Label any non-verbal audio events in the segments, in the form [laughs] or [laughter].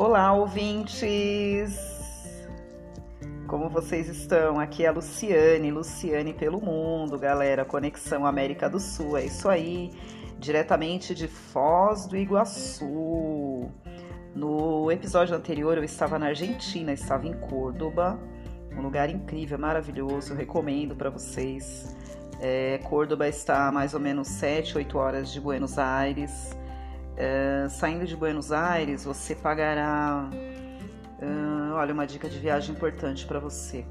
Olá, ouvintes! Como vocês estão? Aqui é a Luciane, Luciane pelo mundo, galera. Conexão América do Sul, é isso aí, diretamente de Foz do Iguaçu. No episódio anterior eu estava na Argentina, estava em Córdoba, um lugar incrível, maravilhoso, recomendo para vocês. É, Córdoba está a mais ou menos 7, 8 horas de Buenos Aires. É, saindo de Buenos Aires, você pagará. Uh, olha, uma dica de viagem importante para você.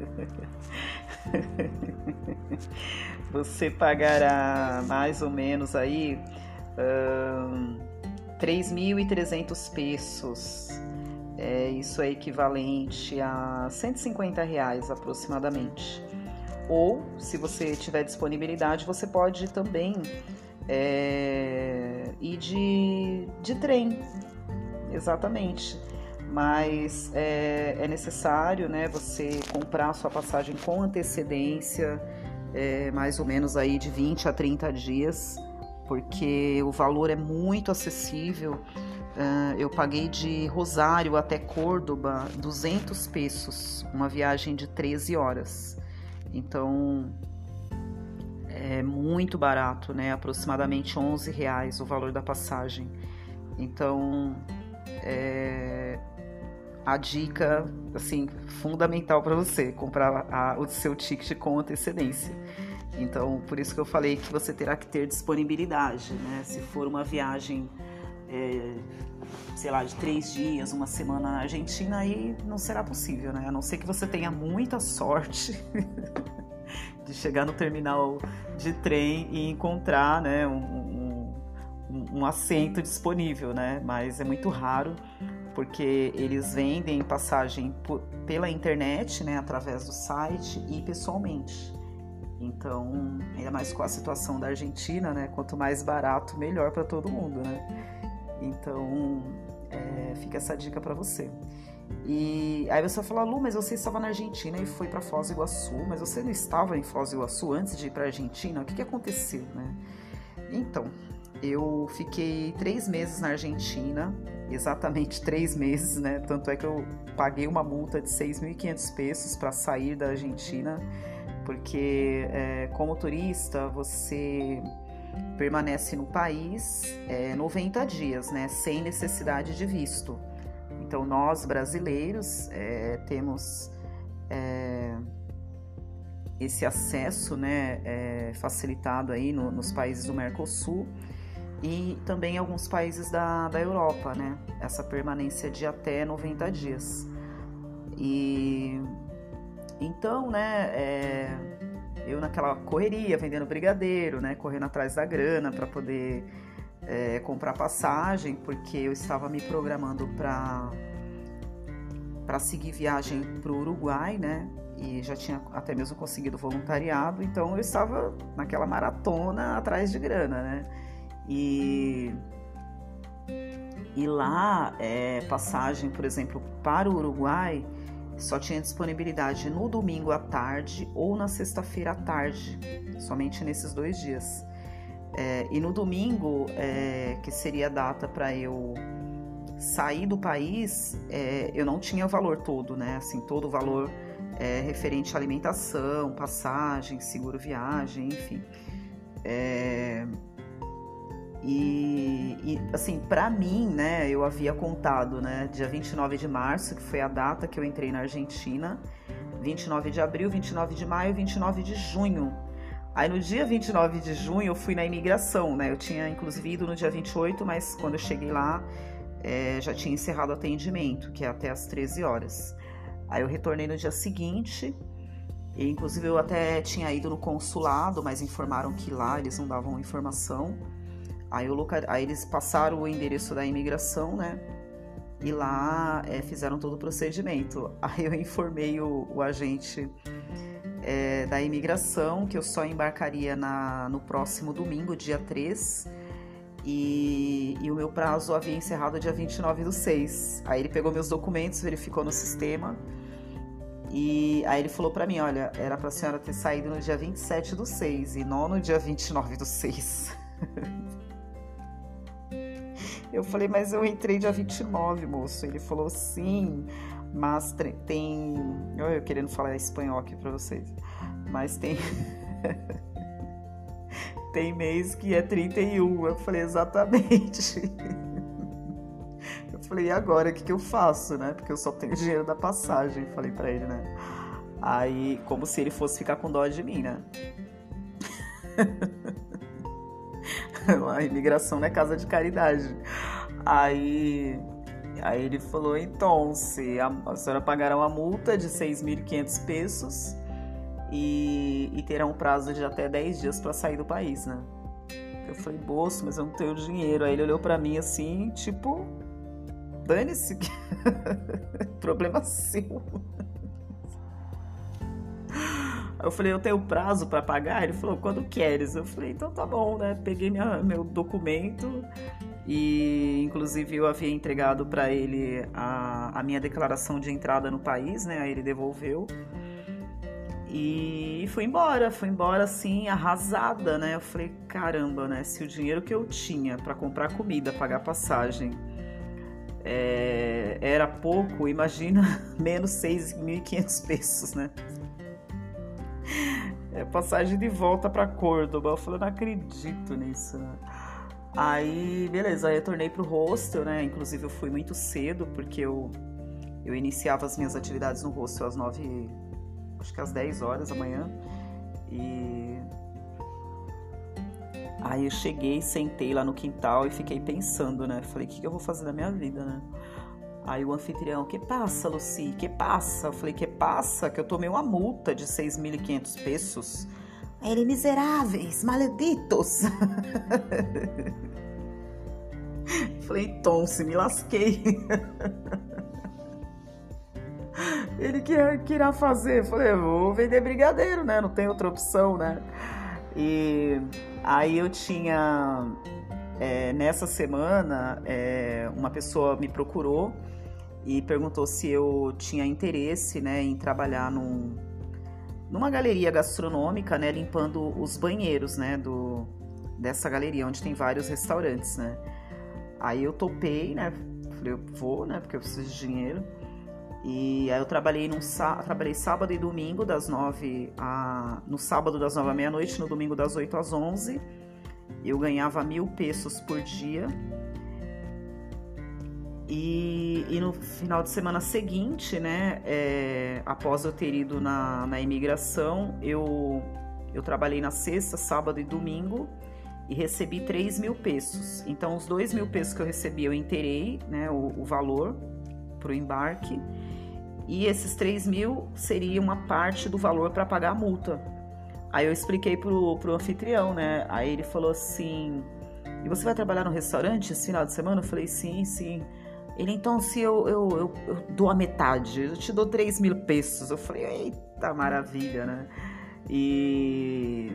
[laughs] você pagará mais ou menos aí uh, 3.300 pesos. É, isso é equivalente a 150 reais aproximadamente. Ou, se você tiver disponibilidade, você pode também é, ir de, de trem, exatamente. Mas é, é, necessário né, você comprar a sua passagem com antecedência, é, mais ou menos aí de 20 a 30 dias, porque o valor é muito acessível. Uh, eu paguei de Rosário até Córdoba 200 pesos, uma viagem de 13 horas. Então é muito barato, né? Aproximadamente 11 reais o valor da passagem. Então é a dica assim fundamental para você comprar a, o seu ticket com antecedência. Então por isso que eu falei que você terá que ter disponibilidade, né? Se for uma viagem é, sei lá, de três dias, uma semana na Argentina, aí não será possível, né? A não ser que você tenha muita sorte [laughs] de chegar no terminal de trem e encontrar, né, um, um, um assento disponível, né? Mas é muito raro porque eles vendem passagem por, pela internet, né, através do site e pessoalmente. Então, ainda mais com a situação da Argentina, né? Quanto mais barato, melhor para todo mundo, né? Então, é, fica essa dica para você. E aí você vai falar, Lu, mas você estava na Argentina e foi para Foz do Iguaçu, mas você não estava em Foz do Iguaçu antes de ir para a Argentina? O que, que aconteceu, né? Então, eu fiquei três meses na Argentina, exatamente [laughs] três meses, né? Tanto é que eu paguei uma multa de 6.500 pesos para sair da Argentina, porque é, como turista você permanece no país é, 90 dias, né, sem necessidade de visto. Então, nós brasileiros é, temos é, esse acesso né, é, facilitado aí no, nos países do Mercosul e também alguns países da, da Europa, né, essa permanência de até 90 dias. E então, né, é, eu naquela correria, vendendo brigadeiro, né? Correndo atrás da grana para poder é, comprar passagem, porque eu estava me programando para para seguir viagem para o Uruguai, né? E já tinha até mesmo conseguido voluntariado, então eu estava naquela maratona atrás de grana, né? E e lá, é, passagem, por exemplo, para o Uruguai, só tinha disponibilidade no domingo à tarde ou na sexta-feira à tarde, somente nesses dois dias. É, e no domingo, é, que seria a data para eu sair do país, é, eu não tinha o valor todo, né? Assim, todo o valor é, referente à alimentação, passagem, seguro viagem, enfim. É, e, e assim, para mim, né, eu havia contado, né, dia 29 de março, que foi a data que eu entrei na Argentina, 29 de abril, 29 de maio, 29 de junho. Aí no dia 29 de junho eu fui na imigração, né? Eu tinha inclusive ido no dia 28, mas quando eu cheguei lá é, já tinha encerrado o atendimento, que é até às 13 horas. Aí eu retornei no dia seguinte, e inclusive eu até tinha ido no consulado, mas informaram que lá eles não davam informação. Aí, local... Aí eles passaram o endereço da imigração, né? E lá é, fizeram todo o procedimento. [laughs] Aí eu informei o, o agente é, da imigração que eu só embarcaria na, no próximo domingo, dia 3. E, e, o meu prazo havia encerrado dia 29 do 6. Aí ele pegou meus documentos, verificou no sistema. E aí ele falou para mim, olha, era para a senhora ter saído no dia 27 do 6 e não no dia 29 do 6. [laughs] Eu falei, mas eu entrei dia 29, moço. Ele falou, sim, mas tem. Eu querendo falar espanhol aqui pra vocês. Mas tem. [laughs] tem mês que é 31. Eu falei, exatamente. [laughs] Eu falei, e agora? O que, que eu faço, né? Porque eu só tenho dinheiro da passagem. Falei pra ele, né? Aí, como se ele fosse ficar com dó de mim, né? [laughs] a imigração não é casa de caridade. Aí, aí ele falou, então, se a, a senhora pagará uma multa de 6.500 pesos e, e terá um prazo de até 10 dias para sair do país, né? Eu falei, bolso, mas eu não tenho dinheiro. Aí ele olhou para mim assim, tipo, dane-se, [laughs] problema seu. Eu falei, eu tenho prazo para pagar? Ele falou, quando queres? Eu falei, então tá bom, né? Peguei minha, meu documento e, inclusive, eu havia entregado para ele a, a minha declaração de entrada no país, né? Aí ele devolveu. E fui embora, fui embora assim, arrasada, né? Eu falei, caramba, né? Se o dinheiro que eu tinha para comprar comida, pagar passagem, é, era pouco, imagina [laughs] menos 6.500 pesos, né? É passagem de volta para Córdoba. Eu falei, não acredito nisso, né? Aí, beleza, aí eu retornei pro hostel, né? Inclusive eu fui muito cedo, porque eu, eu iniciava as minhas atividades no hostel às 9, acho que às 10 horas da manhã. E aí eu cheguei, sentei lá no quintal e fiquei pensando, né? Falei, o que, que eu vou fazer da minha vida, né? Aí o anfitrião, que passa, Lucy? Que passa? Eu falei, que passa? Que eu tomei uma multa de 6.500 pesos. Aí ele, miseráveis, malditos. [laughs] falei, então, se me lasquei. [laughs] ele que, irá fazer? Falei, vou vender brigadeiro, né? Não tem outra opção, né? E aí eu tinha é, nessa semana, é, uma pessoa me procurou e perguntou se eu tinha interesse né, em trabalhar num, numa galeria gastronômica, né, limpando os banheiros né, do, dessa galeria, onde tem vários restaurantes. Né. Aí eu topei, né? Falei, eu vou, né? Porque eu preciso de dinheiro. E aí eu trabalhei num trabalhei sábado e domingo das nove a no sábado das nove à meia-noite, no domingo das oito às onze. Eu ganhava mil pesos por dia e, e, no final de semana seguinte, né, é, após eu ter ido na, na imigração, eu, eu trabalhei na sexta, sábado e domingo e recebi 3 mil pesos. Então, os 2 mil pesos que eu recebi, eu inteirei né, o, o valor para o embarque e esses 3 mil seria uma parte do valor para pagar a multa. Aí eu expliquei pro, pro anfitrião, né? Aí ele falou assim: E você vai trabalhar no restaurante esse final de semana? Eu falei: Sim, sim. Ele, então, se eu, eu, eu, eu dou a metade, eu te dou 3 mil pesos. Eu falei, eita maravilha, né? E,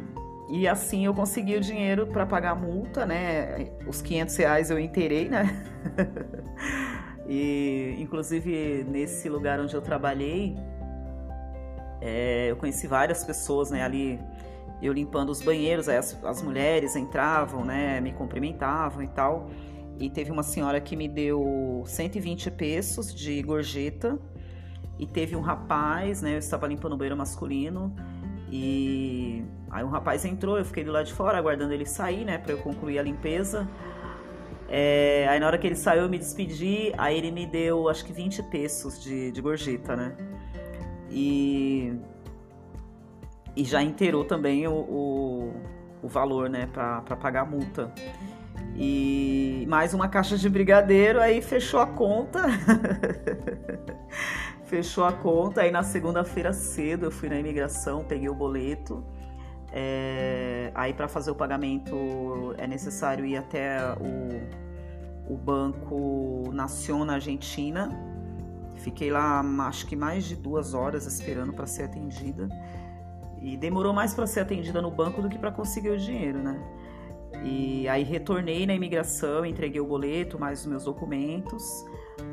e assim eu consegui o dinheiro para pagar a multa, né? Os 500 reais eu inteirei, né? [laughs] e, inclusive, nesse lugar onde eu trabalhei, é, eu conheci várias pessoas, né? Ali, eu limpando os banheiros, aí as, as mulheres entravam, né? Me cumprimentavam e tal e teve uma senhora que me deu 120 pesos de gorjeta e teve um rapaz, né? Eu estava limpando o banheiro masculino e aí um rapaz entrou, eu fiquei do lado de fora aguardando ele sair, né, para eu concluir a limpeza. É, aí na hora que ele saiu eu me despedi, aí ele me deu acho que 20 pesos de, de gorjeta, né? E, e já inteirou também o, o, o valor, né, para pagar a multa e mais uma caixa de brigadeiro, aí fechou a conta. [laughs] fechou a conta, aí na segunda-feira cedo eu fui na imigração, peguei o boleto. É, aí para fazer o pagamento é necessário ir até o, o Banco Nacional na Argentina. Fiquei lá acho que mais de duas horas esperando para ser atendida. E demorou mais para ser atendida no banco do que para conseguir o dinheiro, né? E aí retornei na imigração, entreguei o boleto, mais os meus documentos.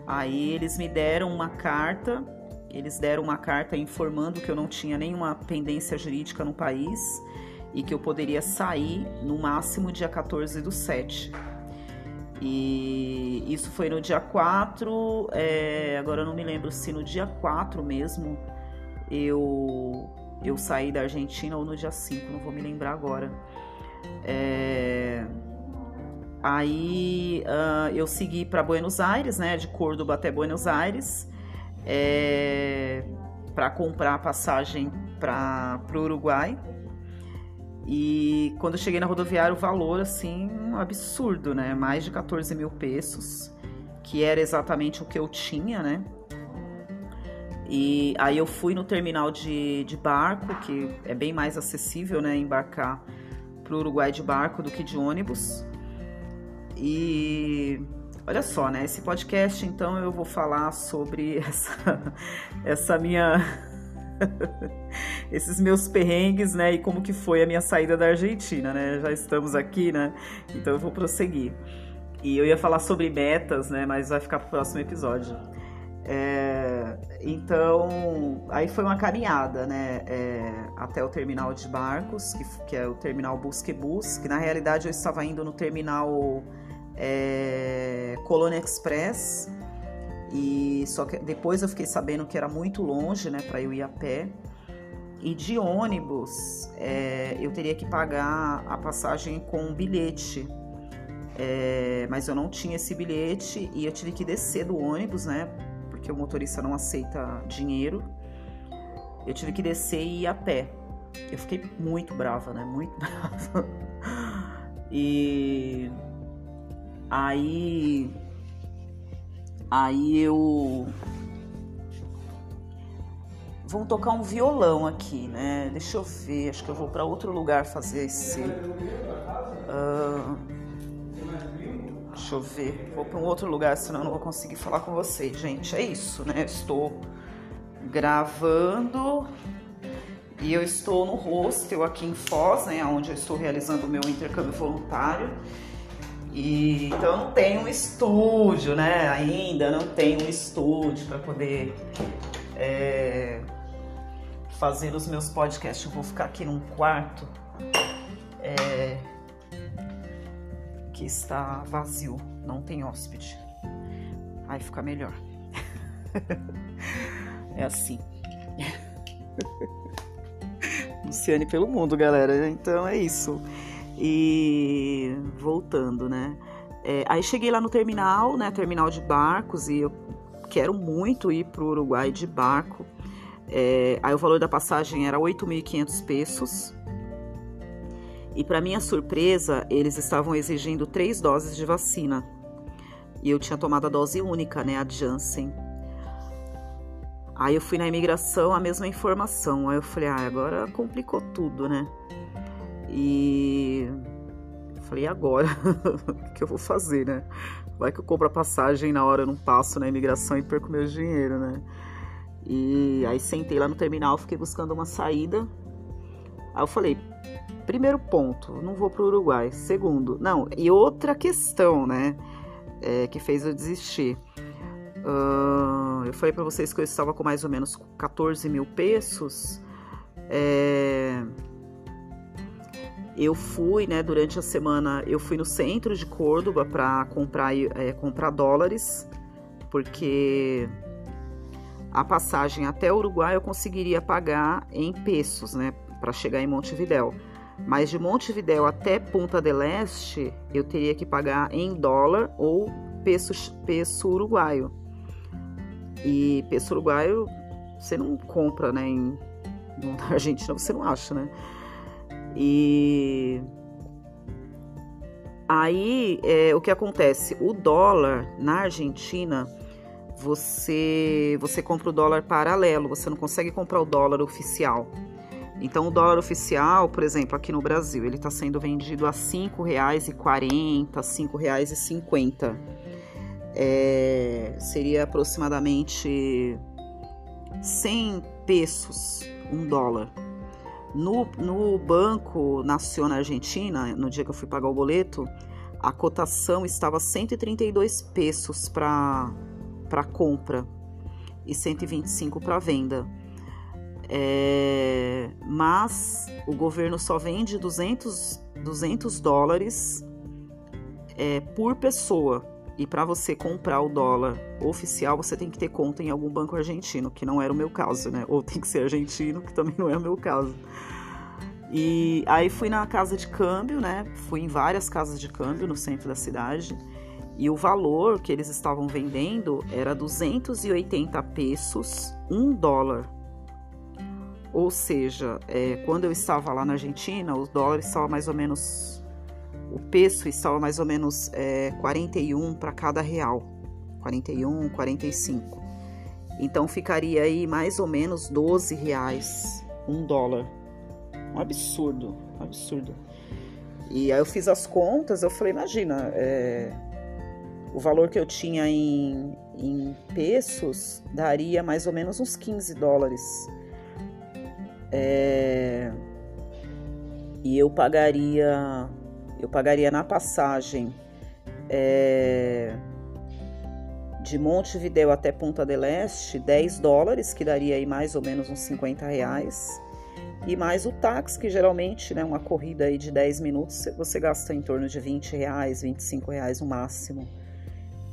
Aí eles me deram uma carta, eles deram uma carta informando que eu não tinha nenhuma pendência jurídica no país e que eu poderia sair no máximo dia 14 do 7. E isso foi no dia 4, é, agora eu não me lembro se no dia 4 mesmo eu, eu saí da Argentina ou no dia 5, não vou me lembrar agora. É, aí uh, eu segui para Buenos Aires, né, de Córdoba até Buenos Aires, é, para comprar a passagem para o Uruguai. E quando eu cheguei na rodoviária, o valor, assim, um absurdo, né? Mais de 14 mil pesos, que era exatamente o que eu tinha, né? E aí eu fui no terminal de, de barco, que é bem mais acessível, né? Embarcar para o Uruguai de barco do que de ônibus. E olha só, né? Esse podcast, então, eu vou falar sobre [laughs] essa, essa minha [laughs] esses meus perrengues, né? E como que foi a minha saída da Argentina, né? Já estamos aqui, né? Então eu vou prosseguir. E eu ia falar sobre metas, né? Mas vai ficar para o próximo episódio. É, então, aí foi uma caminhada, né? É, até o terminal de barcos, que, que é o terminal Busquebus, que na realidade eu estava indo no terminal é, Colônia Express, e só que depois eu fiquei sabendo que era muito longe, né, para eu ir a pé. E de ônibus é, eu teria que pagar a passagem com um bilhete. É, mas eu não tinha esse bilhete e eu tive que descer do ônibus, né? Porque o motorista não aceita dinheiro. Eu tive que descer e ir a pé. Eu fiquei muito brava, né? Muito [laughs] brava. E aí Aí eu. Vamos tocar um violão aqui, né? Deixa eu ver, acho que eu vou para outro lugar fazer esse. Uh... Deixa eu ver, vou para um outro lugar, senão eu não vou conseguir falar com vocês, gente. É isso, né? estou gravando e eu estou no hostel aqui em Foz, né? Onde eu estou realizando o meu intercâmbio voluntário. E, então eu não tenho um estúdio, né? Ainda não tenho um estúdio para poder é, fazer os meus podcasts. Eu vou ficar aqui num quarto é, que está vazio, não tem hóspede. Aí fica melhor. [laughs] é assim. [laughs] Luciane pelo mundo, galera. Então é isso. E voltando, né? É, aí cheguei lá no terminal, né? Terminal de barcos, e eu quero muito ir para o Uruguai de barco. É, aí o valor da passagem era 8.500 pesos. E para minha surpresa, eles estavam exigindo três doses de vacina. E eu tinha tomado a dose única, né? A Janssen. Aí eu fui na imigração, a mesma informação. Aí eu falei, ah, agora complicou tudo, né? E falei, agora? [laughs] o que eu vou fazer, né? Vai que eu compro a passagem na hora eu não passo na imigração e perco meu dinheiro, né? E aí sentei lá no terminal, fiquei buscando uma saída. Aí eu falei, primeiro ponto, não vou para o Uruguai. Segundo, não, e outra questão, né? É, que fez eu desistir. Uh, eu falei para vocês que eu estava com mais ou menos 14 mil pesos. É, eu fui, né, durante a semana, eu fui no centro de Córdoba para comprar, é, comprar dólares, porque a passagem até o Uruguai eu conseguiria pagar em pesos, né, para chegar em Montevidéu. Mas de Montevidéu até Punta del Este eu teria que pagar em dólar ou peso, peso uruguaio. E peso uruguaio você não compra, né, em, na [laughs] Argentina você não acha, né? E aí é, o que acontece? O dólar na Argentina você você compra o dólar paralelo, você não consegue comprar o dólar oficial. Então o dólar oficial, por exemplo, aqui no Brasil, ele está sendo vendido a R$ 5,40, R$ 5,50. É, seria aproximadamente 100 pesos um dólar. No, no Banco Nacional Argentina, no dia que eu fui pagar o boleto, a cotação estava 132 pesos para compra e 125 para venda. É, mas o governo só vende 200, 200 dólares é por pessoa. E para você comprar o dólar oficial, você tem que ter conta em algum banco argentino, que não era o meu caso, né? Ou tem que ser argentino, que também não é o meu caso. E aí fui na casa de câmbio, né? Fui em várias casas de câmbio no centro da cidade. E o valor que eles estavam vendendo era 280 pesos, um dólar. Ou seja, é, quando eu estava lá na Argentina, o dólar estava mais ou menos o peso estava mais ou menos é, 41 para cada real, 41, 45. Então ficaria aí mais ou menos 12 reais um dólar. Um absurdo, um absurdo. E aí eu fiz as contas, eu falei, imagina, é, o valor que eu tinha em, em pesos daria mais ou menos uns 15 dólares. É, e eu pagaria eu pagaria na passagem é, de Montevideo até Punta del Este 10 dólares, que daria aí mais ou menos uns 50 reais. E mais o táxi, que geralmente, né, uma corrida aí de 10 minutos, você gasta em torno de 20 reais, 25 reais no máximo.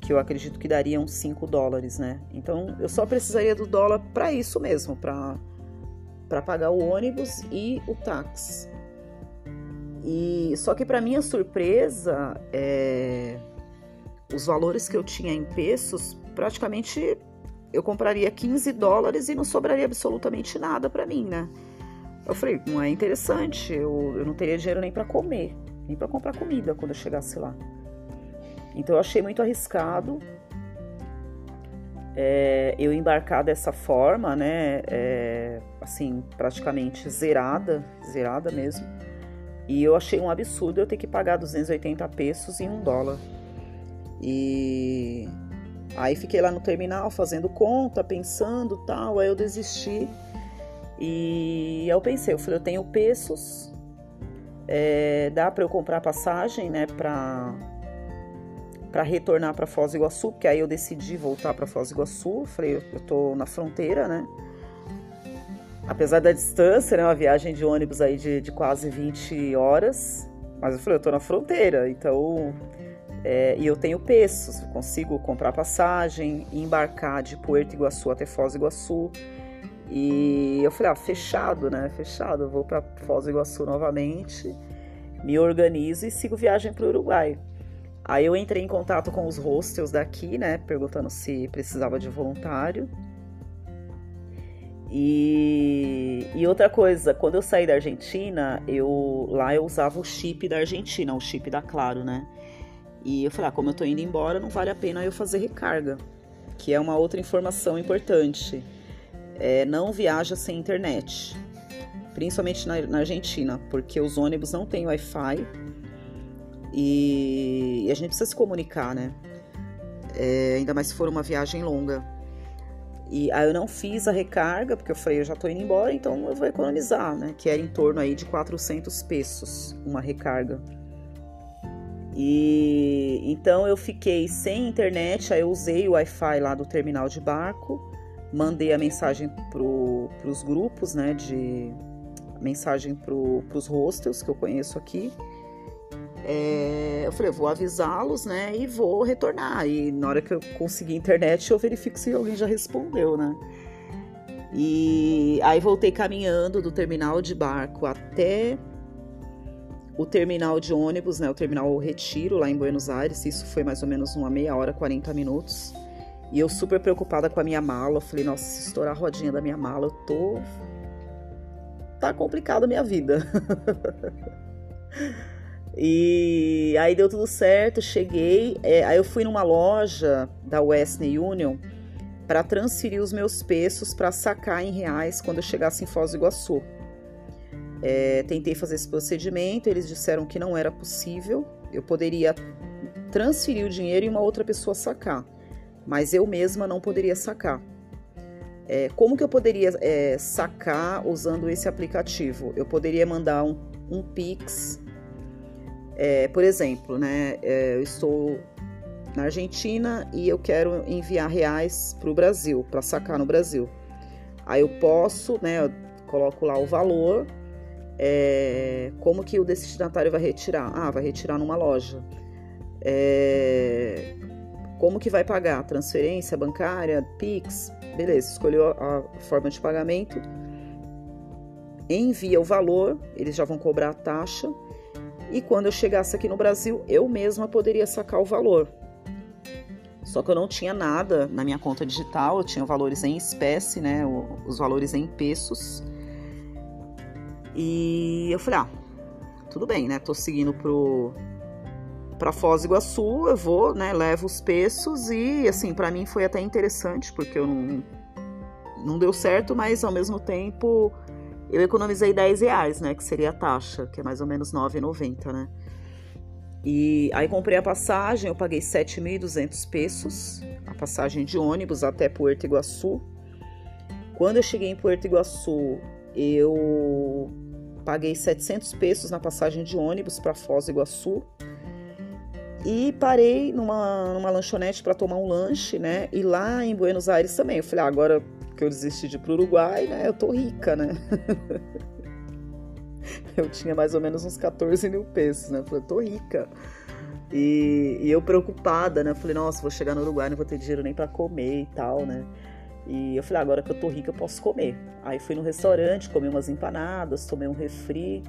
Que eu acredito que daria uns 5 dólares, né? Então eu só precisaria do dólar para isso mesmo, para pagar o ônibus e o táxi. E só que para minha surpresa, é, os valores que eu tinha em pesos, praticamente eu compraria 15 dólares e não sobraria absolutamente nada para mim, né? Eu falei, não é interessante, eu, eu não teria dinheiro nem para comer, nem para comprar comida quando eu chegasse lá. Então eu achei muito arriscado é, eu embarcar dessa forma, né? É, assim, praticamente zerada, zerada mesmo. E eu achei um absurdo eu ter que pagar 280 pesos em um dólar. E aí fiquei lá no terminal fazendo conta, pensando tal, aí eu desisti. E eu pensei, eu falei, eu tenho pesos, é, dá para eu comprar passagem, né, para para retornar para Foz do Iguaçu, porque aí eu decidi voltar para Foz do Iguaçu. Falei, eu, eu tô na fronteira, né? apesar da distância, né, uma viagem de ônibus aí de, de quase 20 horas, mas eu falei, eu tô na fronteira, então é, e eu tenho pesos, consigo comprar passagem, embarcar de Puerto Iguaçu até Foz do Iguaçu. E eu falei, ah, fechado, né? Fechado, eu vou para Foz do Iguaçu novamente, me organizo e sigo viagem para o Uruguai. Aí eu entrei em contato com os hostels daqui, né, perguntando se precisava de voluntário. E, e, outra coisa, quando eu saí da Argentina, eu lá eu usava o chip da Argentina, o chip da Claro, né? E eu falei, ah, como eu tô indo embora, não vale a pena eu fazer recarga, que é uma outra informação importante. É, não viaja sem internet, principalmente na, na Argentina, porque os ônibus não têm Wi-Fi e, e, a gente precisa se comunicar, né? É, ainda mais se for uma viagem longa. E aí eu não fiz a recarga, porque eu falei, eu já tô indo embora, então eu vou economizar, né? Que era em torno aí de 400 pesos uma recarga. E então eu fiquei sem internet, aí eu usei o Wi-Fi lá do terminal de barco, mandei a mensagem para os grupos, né? De mensagem para os hostels que eu conheço aqui é, eu falei, eu vou avisá-los, né? E vou retornar. E na hora que eu conseguir internet, eu verifico se alguém já respondeu, né? E aí voltei caminhando do terminal de barco até o terminal de ônibus, né? O terminal Retiro, lá em Buenos Aires. Isso foi mais ou menos uma meia hora, 40 minutos. E eu super preocupada com a minha mala. Eu falei, nossa, se estourar a rodinha da minha mala, eu tô. Tá complicada a minha vida. [laughs] E aí deu tudo certo, cheguei. É, aí eu fui numa loja da Western Union para transferir os meus pesos para sacar em reais quando eu chegasse em Foz do Iguaçu. É, tentei fazer esse procedimento, eles disseram que não era possível. Eu poderia transferir o dinheiro e uma outra pessoa sacar, mas eu mesma não poderia sacar. É, como que eu poderia é, sacar usando esse aplicativo? Eu poderia mandar um, um Pix é, por exemplo, né, é, eu estou na Argentina e eu quero enviar reais para o Brasil, para sacar no Brasil. Aí eu posso, né, eu coloco lá o valor, é, como que o destinatário vai retirar? Ah, vai retirar numa loja. É, como que vai pagar? Transferência bancária, Pix? Beleza, escolheu a, a forma de pagamento. Envia o valor, eles já vão cobrar a taxa. E quando eu chegasse aqui no Brasil, eu mesma poderia sacar o valor. Só que eu não tinha nada na minha conta digital, eu tinha valores em espécie, né? Os valores em pesos. E eu falei, ah, tudo bem, né? Tô seguindo pro para Foz do Iguaçu, eu vou, né, levo os pesos e assim, para mim foi até interessante, porque eu não não deu certo, mas ao mesmo tempo eu economizei 10 reais, né, que seria a taxa, que é mais ou menos 9,90, né? E aí comprei a passagem, eu paguei 7.200 pesos, a passagem de ônibus até Puerto Iguaçu. Quando eu cheguei em Puerto Iguaçu, eu paguei 700 pesos na passagem de ônibus para Foz do Iguaçu. E parei numa, numa lanchonete para tomar um lanche, né? E lá em Buenos Aires também. Eu falei, ah, agora que eu desisti de ir pro Uruguai, né? Eu tô rica, né? [laughs] eu tinha mais ou menos uns 14 mil pesos, né? Eu falei, tô rica. E, e, eu preocupada, né? Eu falei, nossa, vou chegar no Uruguai, não vou ter dinheiro nem para comer e tal, né? E eu falei, ah, agora que eu tô rica, eu posso comer. Aí fui no restaurante, comi umas empanadas, tomei um refri,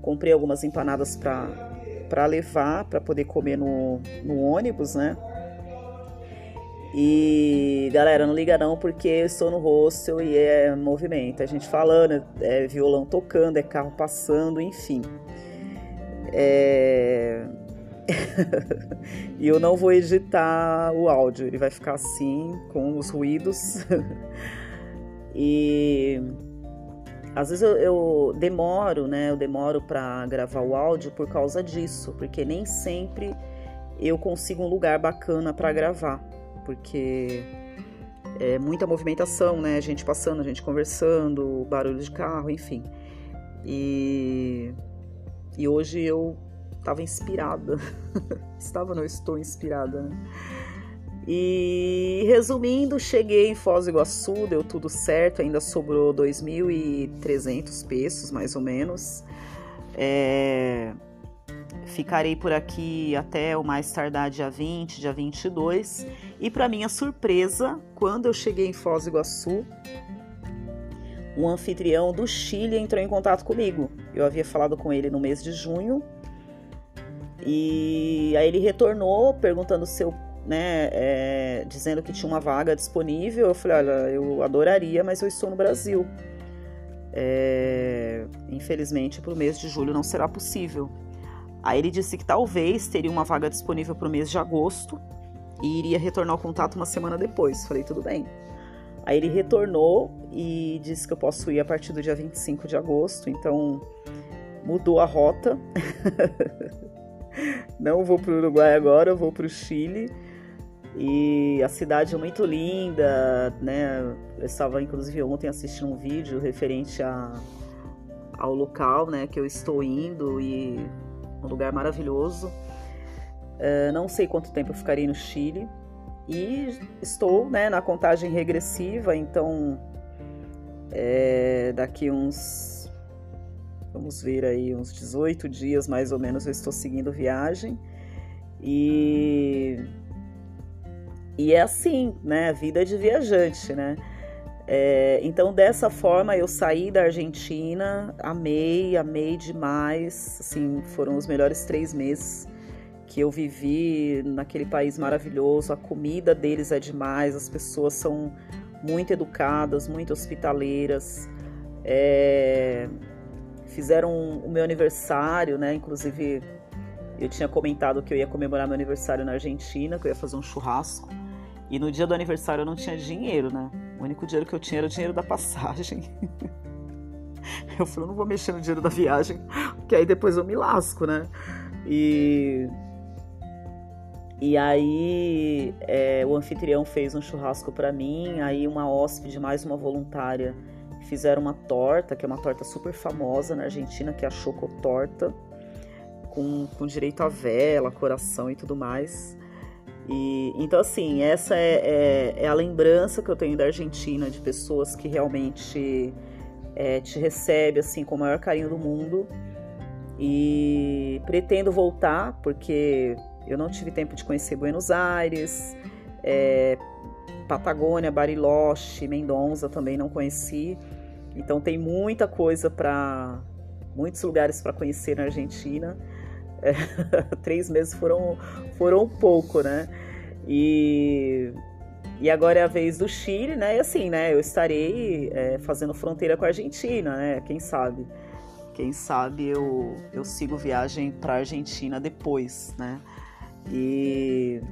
comprei algumas empanadas para levar, para poder comer no, no ônibus, né? E galera, não liga não, porque eu estou no hostel e é movimento. A gente falando, é violão tocando, é carro passando, enfim. É... [laughs] e eu não vou editar o áudio, ele vai ficar assim, com os ruídos. [laughs] e às vezes eu, eu, demoro, né? Eu demoro para gravar o áudio por causa disso, porque nem sempre eu consigo um lugar bacana para gravar, porque é muita movimentação, né? Gente passando, gente conversando, barulho de carro, enfim. E, e hoje eu estava inspirada. [laughs] Estava, não estou inspirada, né? E resumindo, cheguei em Foz do Iguaçu, deu tudo certo, ainda sobrou 2.300 pesos, mais ou menos. É... Ficarei por aqui até o mais tardar dia 20, dia 22. E para minha surpresa, quando eu cheguei em Foz do Iguaçu, um anfitrião do Chile entrou em contato comigo. Eu havia falado com ele no mês de junho. E aí ele retornou perguntando se eu né, é, dizendo que tinha uma vaga disponível. Eu falei, olha, eu adoraria, mas eu estou no Brasil. É, infelizmente, para o mês de julho não será possível. Aí ele disse que talvez teria uma vaga disponível para o mês de agosto e iria retornar o contato uma semana depois. Falei, tudo bem. Aí ele retornou e disse que eu posso ir a partir do dia 25 de agosto, então mudou a rota. [laughs] não vou para o Uruguai agora, vou para o Chile. E a cidade é muito linda, né? Eu estava inclusive ontem assistindo um vídeo referente a, ao local, né, que eu estou indo e um lugar maravilhoso. Uh, não sei quanto tempo eu ficarei no Chile e estou, né, na contagem regressiva, então é, daqui uns, vamos ver aí, uns 18 dias mais ou menos eu estou seguindo viagem e e é assim, né? A vida de viajante, né? É, então, dessa forma, eu saí da Argentina, amei, amei demais. Assim, foram os melhores três meses que eu vivi naquele país maravilhoso. A comida deles é demais, as pessoas são muito educadas, muito hospitaleiras. É, fizeram o meu aniversário, né? Inclusive, eu tinha comentado que eu ia comemorar meu aniversário na Argentina, que eu ia fazer um churrasco. E no dia do aniversário eu não tinha dinheiro, né? O único dinheiro que eu tinha era o dinheiro da passagem. [laughs] eu falei, eu não vou mexer no dinheiro da viagem, porque aí depois eu me lasco, né? E. E aí é, o anfitrião fez um churrasco para mim, aí uma hóspede, mais uma voluntária, fizeram uma torta, que é uma torta super famosa na Argentina, que é a chocotorta, com, com direito a vela, coração e tudo mais. E, então, assim, essa é, é, é, a lembrança que eu tenho da Argentina, de pessoas que realmente é, te recebem assim, com o maior carinho do mundo. E pretendo voltar, porque Eu não tive tempo de conhecer Buenos Aires, é, Patagônia, Bariloche, Mendonça também não conheci. Então tem muita coisa para muitos lugares para conhecer na Argentina. É, [laughs] três meses foram foram pouco, né? E e agora é a vez do Chile, né? E assim, né? Eu estarei é, fazendo fronteira com a Argentina, né? Quem sabe? Quem sabe eu, eu sigo viagem para a Argentina depois, né? E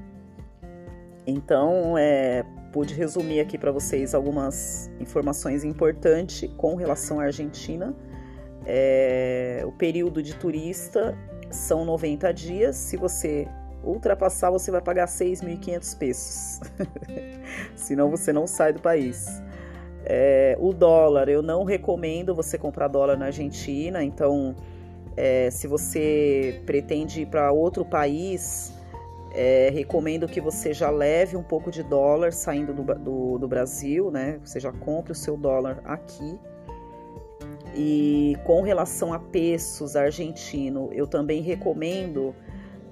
então, é, pude resumir aqui para vocês algumas informações importantes com relação à Argentina. É, o período de turista são 90 dias. Se você ultrapassar, você vai pagar 6.500 pesos. [laughs] Senão você não sai do país. É, o dólar, eu não recomendo você comprar dólar na Argentina. Então, é, se você pretende ir para outro país, é, recomendo que você já leve um pouco de dólar saindo do, do, do, Brasil, né? Você já compre o seu dólar aqui. E com relação a pesos argentino, eu também recomendo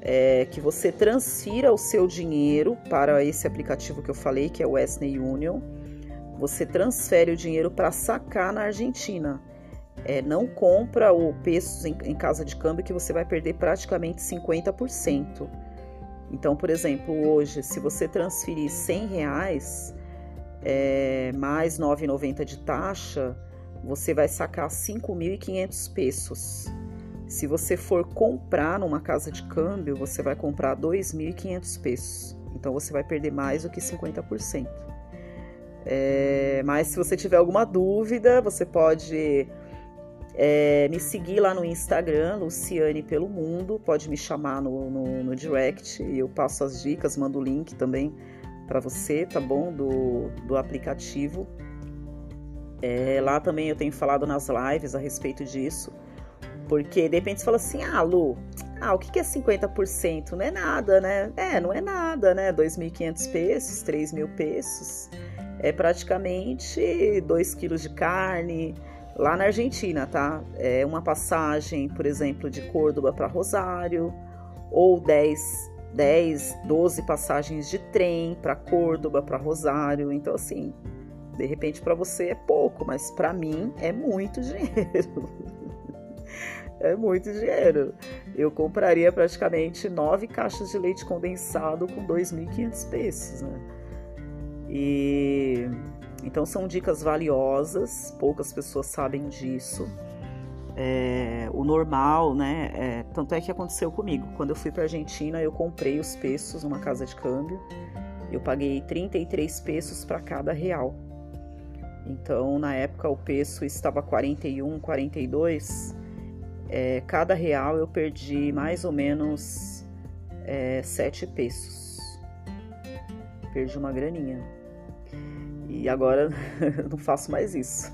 é, que você transfira o seu dinheiro para esse aplicativo que eu falei, que é o Western Union. Você transfere o dinheiro para sacar na Argentina. É, não compra o pesos em, em casa de câmbio que você vai perder praticamente 50%. Então, por exemplo, hoje, se você transferir 100 reais é, mais 9,90 de taxa, você vai sacar 5.500 pesos. Se você for comprar numa casa de câmbio, você vai comprar 2.500 pesos. Então você vai perder mais do que 50%. É, mas se você tiver alguma dúvida, você pode é, me seguir lá no Instagram, Luciane Pelo Mundo. Pode me chamar no, no, no direct eu passo as dicas, mando o link também para você, tá bom? Do, do aplicativo. É, lá também eu tenho falado nas lives a respeito disso. Porque de repente você fala assim, ah, Lu, ah, o que é 50%? Não é nada, né? É, não é nada, né? 2.500 pesos, 3 mil pesos. É praticamente 2 quilos de carne, lá na Argentina, tá? É uma passagem, por exemplo, de Córdoba para Rosário, ou 10, 10, 12 passagens de trem para Córdoba, para Rosário. Então, assim, de repente para você é pouco, mas para mim é muito [laughs] dinheiro. é muito dinheiro. Eu compraria praticamente nove caixas de leite condensado com 2.500 pesos, né? E então são dicas valiosas, poucas pessoas sabem disso. É, o normal, né? É, tanto é que aconteceu comigo. Quando eu fui para Argentina, eu comprei os pesos numa casa de câmbio. Eu paguei 33 pesos para cada real. Então, na época, o peso estava 41, 42. É, cada real eu perdi mais ou menos é, 7 pesos. Perdi uma graninha. E agora [laughs] não faço mais isso.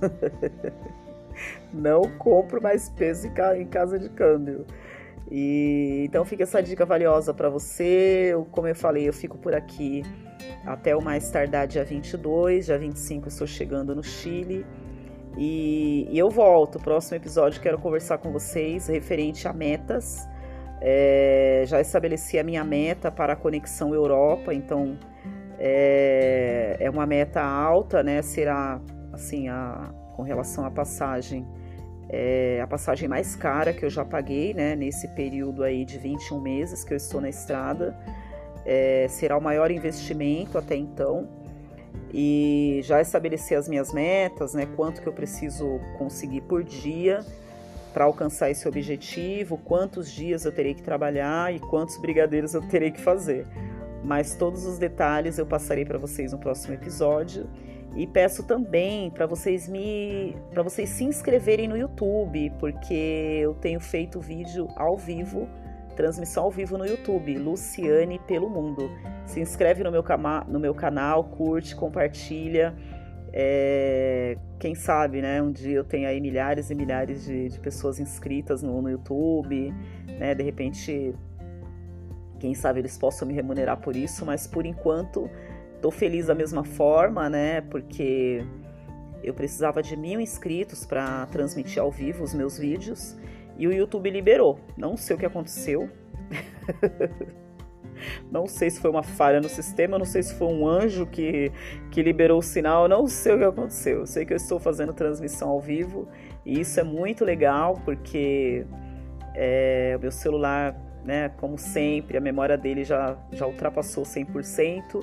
[laughs] não compro mais peso em casa de câmbio. E então fica essa dica valiosa para você. Eu, como eu falei, eu fico por aqui até o mais tardar dia 22, dia 25 eu estou chegando no Chile. E, e eu volto. Próximo episódio quero conversar com vocês referente a metas. É, já estabeleci a minha meta para a conexão Europa, então é, é uma meta alta, né? Será assim a, com relação à passagem, é a passagem mais cara que eu já paguei, né? Nesse período aí de 21 meses que eu estou na estrada, é, será o maior investimento até então. E já estabeleci as minhas metas, né? Quanto que eu preciso conseguir por dia para alcançar esse objetivo, quantos dias eu terei que trabalhar e quantos brigadeiros eu terei que fazer mas todos os detalhes eu passarei para vocês no próximo episódio. E peço também para vocês me para vocês se inscreverem no YouTube, porque eu tenho feito vídeo ao vivo, transmissão ao vivo no YouTube, Luciane pelo Mundo. Se inscreve no meu, no meu canal, curte, compartilha. É, quem sabe, né? Um dia eu tenho aí milhares e milhares de, de pessoas inscritas no, no YouTube, né? De repente quem sabe eles possam me remunerar por isso, mas por enquanto estou feliz da mesma forma, né? Porque eu precisava de mil inscritos para transmitir ao vivo os meus vídeos e o YouTube liberou. Não sei o que aconteceu. [laughs] Não sei se foi uma falha no sistema, não sei se foi um anjo que, que liberou o sinal, não sei o que aconteceu. Eu sei que eu estou fazendo transmissão ao vivo e isso é muito legal porque é, o meu celular, né, como sempre, a memória dele já, já ultrapassou 100%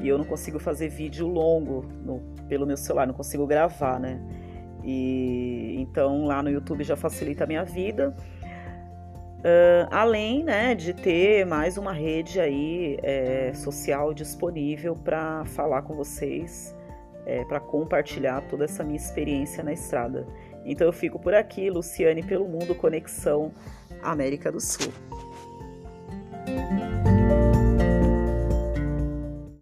e eu não consigo fazer vídeo longo no, pelo meu celular, não consigo gravar, né? E então lá no YouTube já facilita a minha vida. Uh, além né, de ter mais uma rede aí é, social disponível para falar com vocês, é, para compartilhar toda essa minha experiência na estrada. Então eu fico por aqui, Luciane pelo Mundo Conexão América do Sul.